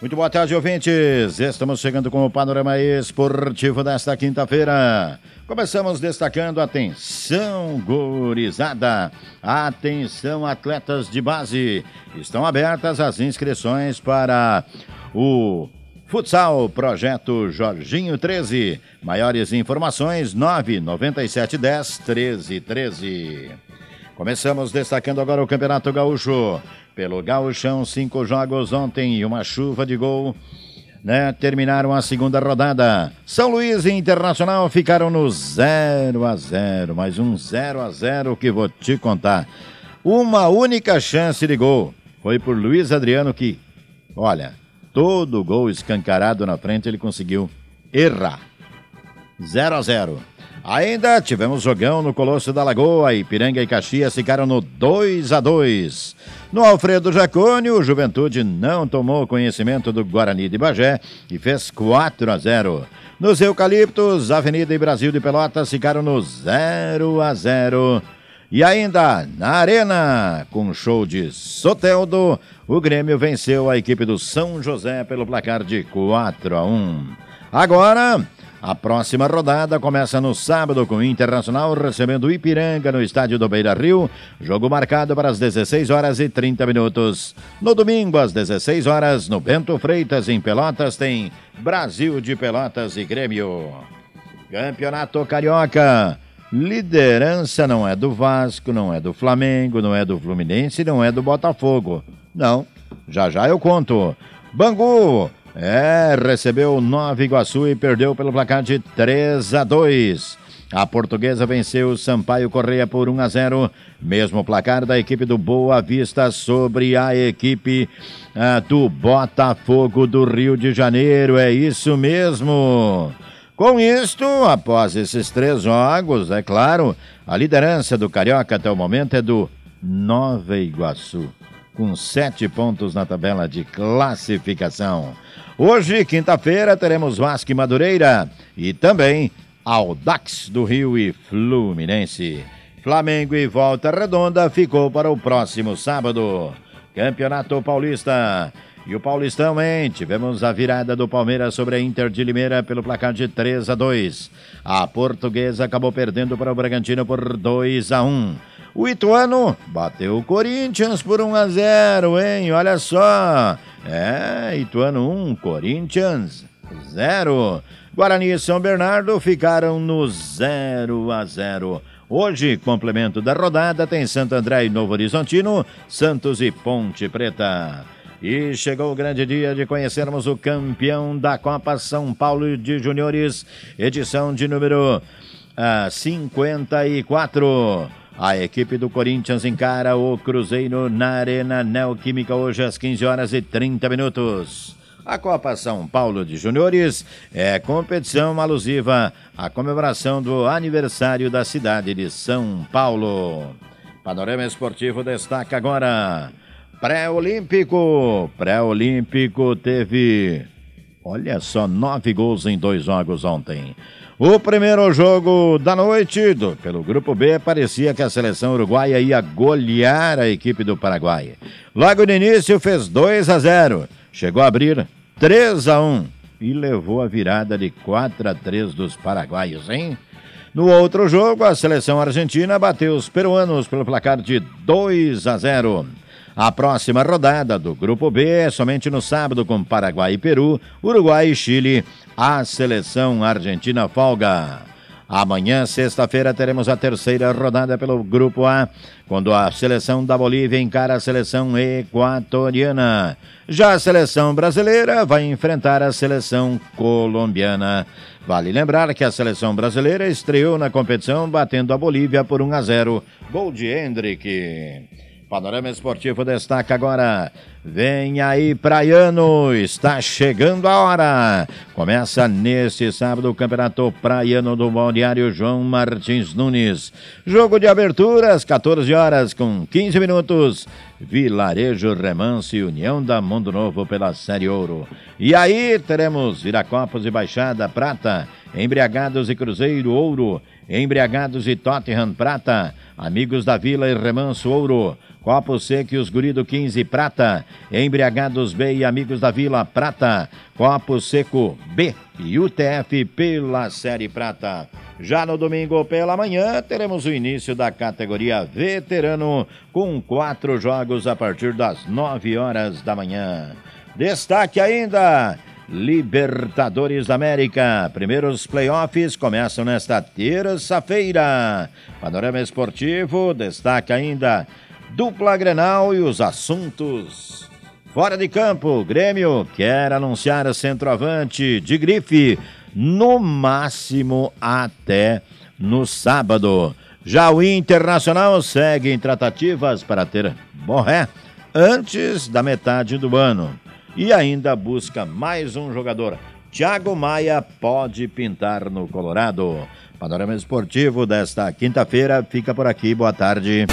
Muito boa tarde, ouvintes. Estamos chegando com o panorama esportivo desta quinta-feira. Começamos destacando atenção gurizada, atenção atletas de base. Estão abertas as inscrições para o Futsal Projeto Jorginho 13. Maiores informações 99710 1313. Começamos destacando agora o Campeonato Gaúcho. Pelo Gaúchão, cinco jogos ontem e uma chuva de gol. Né? Terminaram a segunda rodada. São Luís e Internacional ficaram no 0 a 0 Mais um 0 a 0 que vou te contar. Uma única chance de gol. Foi por Luiz Adriano que, olha, todo gol escancarado na frente ele conseguiu errar. 0 a 0 Ainda tivemos jogão no Colosso da Lagoa. Ipiranga e Caxias ficaram no 2 a 2 No Alfredo Jacone, o Juventude não tomou conhecimento do Guarani de Bagé e fez 4 a 0 Nos Eucaliptos, Avenida e Brasil de Pelotas ficaram no 0 a 0 e ainda na Arena, com show de Soteldo, o Grêmio venceu a equipe do São José pelo placar de 4 a 1. Agora, a próxima rodada começa no sábado com o Internacional recebendo o Ipiranga no estádio do Beira Rio. Jogo marcado para as 16 horas e 30 minutos. No domingo, às 16 horas, no Bento Freitas, em Pelotas, tem Brasil de Pelotas e Grêmio. Campeonato Carioca. Liderança não é do Vasco, não é do Flamengo, não é do Fluminense, não é do Botafogo. Não, já já eu conto. Bangu é, recebeu Nova Iguaçu e perdeu pelo placar de 3 a 2. A portuguesa venceu Sampaio Correia por 1 a 0. Mesmo placar da equipe do Boa Vista sobre a equipe ah, do Botafogo do Rio de Janeiro. É isso mesmo. Com isto, após esses três jogos, é claro, a liderança do Carioca até o momento é do Nova Iguaçu, com sete pontos na tabela de classificação. Hoje, quinta-feira, teremos Vasco e Madureira e também Audax do Rio e Fluminense. Flamengo e Volta Redonda ficou para o próximo sábado. Campeonato Paulista. E o Paulistão, hein? Tivemos a virada do Palmeiras sobre a Inter de Limeira pelo placar de 3 a 2. A portuguesa acabou perdendo para o Bragantino por 2 a 1. O Ituano bateu o Corinthians por 1 a 0, hein? Olha só. É, Ituano 1, Corinthians 0. Guarani e São Bernardo ficaram no 0 a 0. Hoje, complemento da rodada, tem Santo André e Novo Horizontino, Santos e Ponte Preta. E chegou o grande dia de conhecermos o campeão da Copa São Paulo de Juniores, edição de número uh, 54. A equipe do Corinthians encara o Cruzeiro na Arena Neoquímica hoje às 15 horas e 30 minutos. A Copa São Paulo de Juniores é competição alusiva à comemoração do aniversário da cidade de São Paulo. Panorama Esportivo destaca agora. Pré-Olímpico. Pré-Olímpico teve, olha só, nove gols em dois jogos ontem. O primeiro jogo da noite, do, pelo Grupo B, parecia que a seleção uruguaia ia golear a equipe do Paraguai. Logo no início fez 2 a 0, chegou a abrir 3 a 1 e levou a virada de 4 a 3 dos paraguaios, hein? No outro jogo, a seleção argentina bateu os peruanos pelo placar de 2 a 0. A próxima rodada do Grupo B é somente no sábado com Paraguai e Peru, Uruguai e Chile. A seleção argentina folga. Amanhã, sexta-feira, teremos a terceira rodada pelo Grupo A, quando a seleção da Bolívia encara a seleção equatoriana. Já a seleção brasileira vai enfrentar a seleção colombiana. Vale lembrar que a seleção brasileira estreou na competição batendo a Bolívia por 1 a 0. Gol de Hendrick. Panorama Esportivo destaca agora. Vem aí, Praiano, está chegando a hora. Começa neste sábado o Campeonato Praiano do Balneário João Martins Nunes. Jogo de aberturas, 14 horas com 15 minutos. Vilarejo Remanso e União da Mundo Novo pela Série Ouro. E aí teremos Viracopos e Baixada Prata, Embriagados e Cruzeiro Ouro Embriagados e Tottenham Prata. Amigos da Vila e Remanso Ouro. Copo Seco e os Guri do 15 Prata. Embriagados B e Amigos da Vila Prata. Copo Seco B e UTF pela Série Prata. Já no domingo pela manhã, teremos o início da categoria Veterano, com quatro jogos a partir das nove horas da manhã. Destaque ainda. Libertadores da América. Primeiros playoffs começam nesta terça-feira. Panorama Esportivo destaca ainda dupla Grenal e os assuntos. Fora de campo, Grêmio quer anunciar centroavante de grife no máximo até no sábado. Já o Internacional segue em tratativas para ter Borré antes da metade do ano. E ainda busca mais um jogador. Thiago Maia pode pintar no Colorado. Panorama Esportivo desta quinta-feira fica por aqui. Boa tarde.